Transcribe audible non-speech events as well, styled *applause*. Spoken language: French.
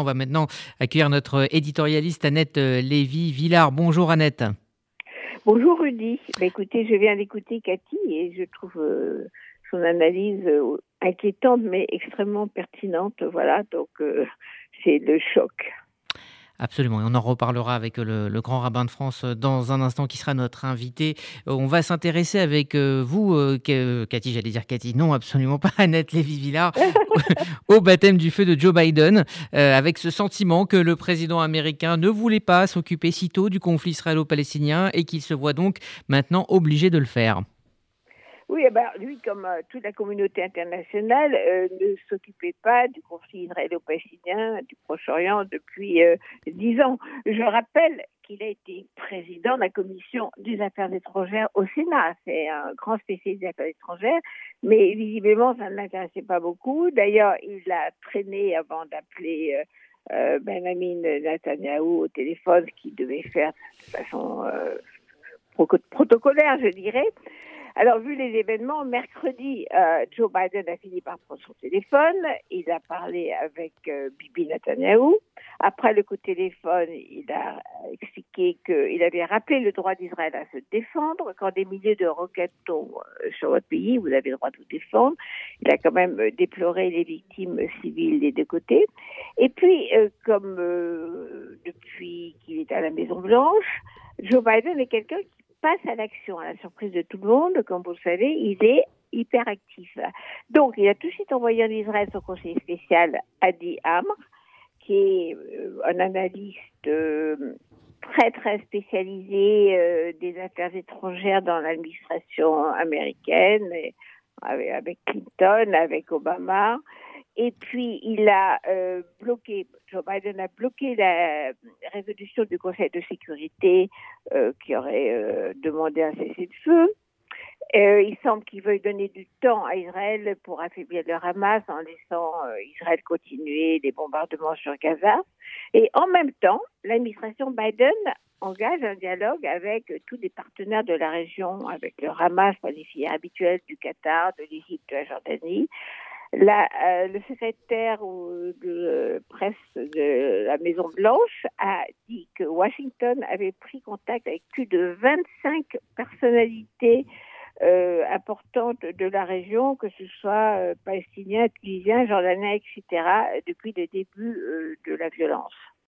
On va maintenant accueillir notre éditorialiste Annette euh, Lévy-Villard. Bonjour Annette. Bonjour Rudy. Bah, écoutez, je viens d'écouter Cathy et je trouve euh, son analyse euh, inquiétante mais extrêmement pertinente. Voilà, donc c'est le choc. Absolument, et on en reparlera avec le, grand rabbin de France dans un instant qui sera notre invité. On va s'intéresser avec euh, vous, euh, Cathy, j'allais dire Cathy, non absolument pas, *laughs* Annette Lévy-Villard, *laughs* au baptême du feu de Joe Biden, euh, avec ce sentiment que le président américain ne voulait pas s'occuper si tôt du conflit israélo-palestinien et qu'il se voit donc maintenant obligé de le faire. Eh ben, lui, comme euh, toute la communauté internationale, euh, ne s'occupait pas du conflit israélo-palestinien, du Proche-Orient depuis euh, dix ans. Je rappelle qu'il a été président de la commission des affaires étrangères au Sénat. C'est un grand spécialiste des affaires étrangères, mais visiblement, ça ne l'intéressait pas beaucoup. D'ailleurs, il a traîné avant d'appeler Benjamin Netanyahu au téléphone, ce qu'il devait faire de façon protocolaire, je dirais. Alors, vu les événements, mercredi, euh, Joe Biden a fini par prendre son téléphone. Il a parlé avec euh, Bibi Netanyahu. Après le coup de téléphone, il a expliqué qu'il avait rappelé le droit d'Israël à se défendre. Quand des milliers de roquettes tombent euh, sur votre pays, vous avez le droit de vous défendre. Il a quand même déploré les victimes civiles des deux côtés. Et puis, comme depuis qu'il est à la Maison Blanche, Joe Biden est quelqu'un qui passe à l'action, à la surprise de tout le monde, comme vous le savez, il est hyper actif. Donc, il a tout de suite envoyé en Israël son conseiller spécial Adi Amr, qui est euh, un analyste euh, très très spécialisé euh, des affaires étrangères dans l'administration américaine, avec Clinton, avec Obama. Et puis, il a euh, bloqué, Joe Biden a bloqué la résolution du Conseil de sécurité euh, qui aurait euh, demandé un cessez-le-feu. il semble qu'il veuille donner du temps à Israël pour affaiblir le Hamas en laissant Israël continuer les bombardements sur Gaza. Et en même temps, l'administration Biden engage un dialogue avec tous les partenaires de la région, avec le Hamas, planifié habituel du Qatar, de l'Égypte, de la Jordanie, la, euh, le secrétaire de presse de la Maison Blanche a dit que Washington avait pris contact avec plus de 25 personnalités euh, importantes de la région, que ce soit euh, palestiniens, tunisiens, jordaniens, etc., depuis le début de la violence.